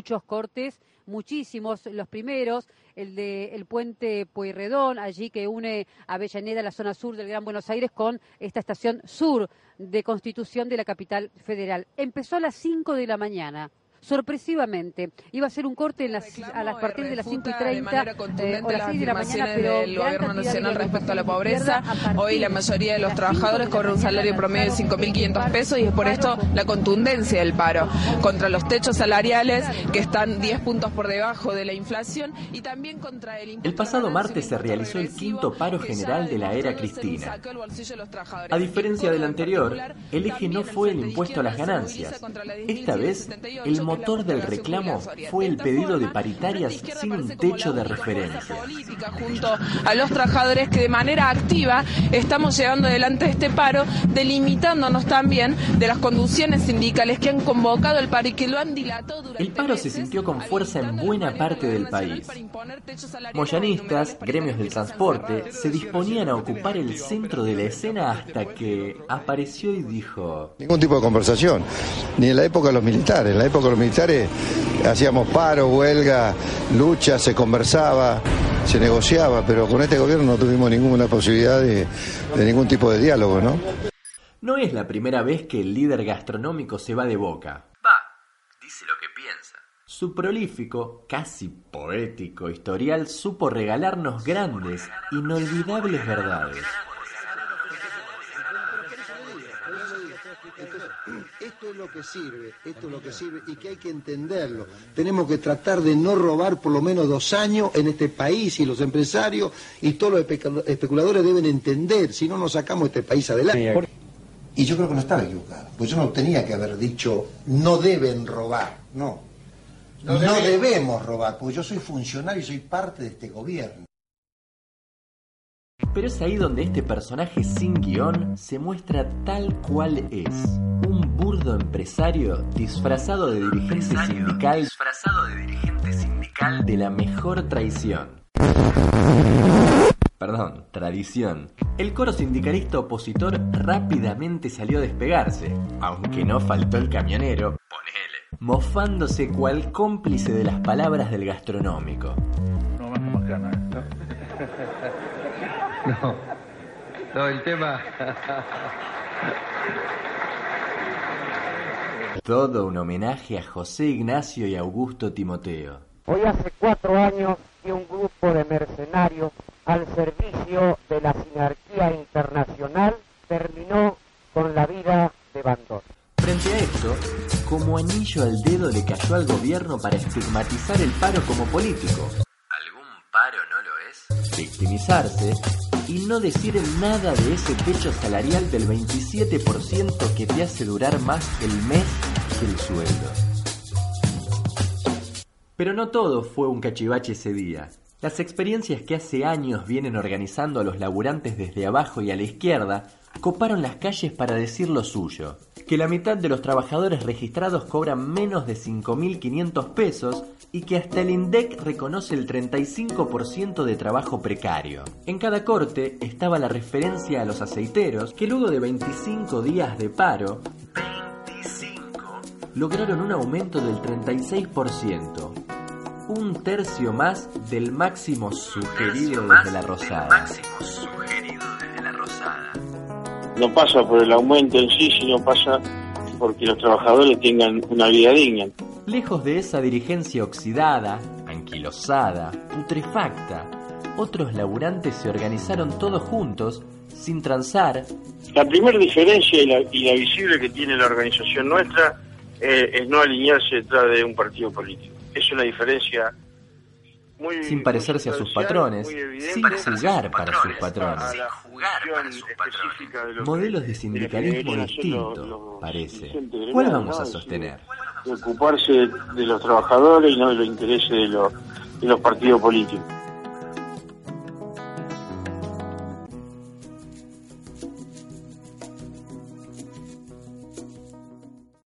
Muchos cortes, muchísimos, los primeros, el de el puente Pueyrredón, allí que une Avellaneda, la zona sur del Gran Buenos Aires, con esta estación sur de Constitución de la capital federal. Empezó a las 5 de la mañana. Sorpresivamente, iba a ser un corte en las, a las partir de las 5 y 30 eh, o las 6 de la mañana, pero del gobierno nacional respecto a la pobreza. a Hoy la mayoría de los trabajadores 5 cobran un salario promedio de 5.500 pesos y es por esto la contundencia del paro contra los techos salariales que están 10 puntos por debajo de la inflación y también contra el impuesto El pasado martes se realizó el quinto paro general de la era Cristina. A diferencia del El anterior, el eje no fue el impuesto a las ganancias. Esta vez, 10.178, el motor del reclamo fue el pedido de paritarias sin un techo de referencia. junto a los trabajadores que de manera activa estamos llevando adelante este paro, delimitándonos también de las conducciones sindicales que han convocado el paro y que lo han dilatado durante El paro se sintió con fuerza en buena parte del país. Moyanistas, gremios del transporte, se disponían a ocupar el centro de la escena hasta que apareció y dijo... Ningún tipo de conversación, ni en la época de los militares. En la época de los militares hacíamos paro, huelga, lucha, se conversaba, se negociaba, pero con este gobierno no tuvimos ninguna posibilidad de, de ningún tipo de diálogo, ¿no? No es la primera vez que el líder gastronómico se va de boca. Va, dice lo que piensa. Su prolífico, casi poético historial supo regalarnos grandes, inolvidables verdades. Esto es lo que sirve, esto es lo que sirve y que hay que entenderlo. Tenemos que tratar de no robar por lo menos dos años en este país y los empresarios y todos los especu- especuladores deben entender, si no nos sacamos este país adelante. Y yo creo que no estaba equivocado, pues yo no tenía que haber dicho no deben robar, no. No, debemos robar, porque yo soy funcionario y soy parte de este gobierno. Pero es ahí donde este personaje sin guion se muestra tal cual es. Un burdo empresario disfrazado de dirigente sindical. Disfrazado de dirigente sindical de la mejor traición. Perdón, tradición. El coro sindicalista opositor rápidamente salió a despegarse, aunque no faltó el camionero, ponele, mofándose cual cómplice de las palabras del gastronómico. No más más ganas, ¿no? No. No, el tema. Todo un homenaje a José Ignacio y Augusto Timoteo. Hoy hace cuatro años que un grupo de mercenarios al servicio de la sinarquía internacional terminó con la vida de Bandor. Frente a esto, como anillo al dedo le cayó al gobierno para estigmatizar el paro como político. Victimizarse y no decir nada de ese techo salarial del 27% que te hace durar más el mes que el sueldo. Pero no todo fue un cachivache ese día. Las experiencias que hace años vienen organizando a los laburantes desde abajo y a la izquierda coparon las calles para decir lo suyo. Que la mitad de los trabajadores registrados cobran menos de 5.500 pesos y que hasta el INDEC reconoce el 35% de trabajo precario. En cada corte estaba la referencia a los aceiteros que luego de 25 días de paro 25 lograron un aumento del 36%, un tercio más del máximo sugerido desde la Rosada. No pasa por el aumento en sí, sino pasa porque los trabajadores tengan una vida digna. Lejos de esa dirigencia oxidada, anquilosada, putrefacta, otros laburantes se organizaron todos juntos, sin transar, La primera diferencia y la, y la visible que tiene la organización nuestra eh, es no alinearse detrás de un partido político. Es una diferencia sin parecerse a sus patrones, sin jugar para sus patrones. Modelos de sindicalismo distintos, parece. ¿Cuál vamos a sostener? De ocuparse de los trabajadores y no de los intereses de los, de los partidos políticos.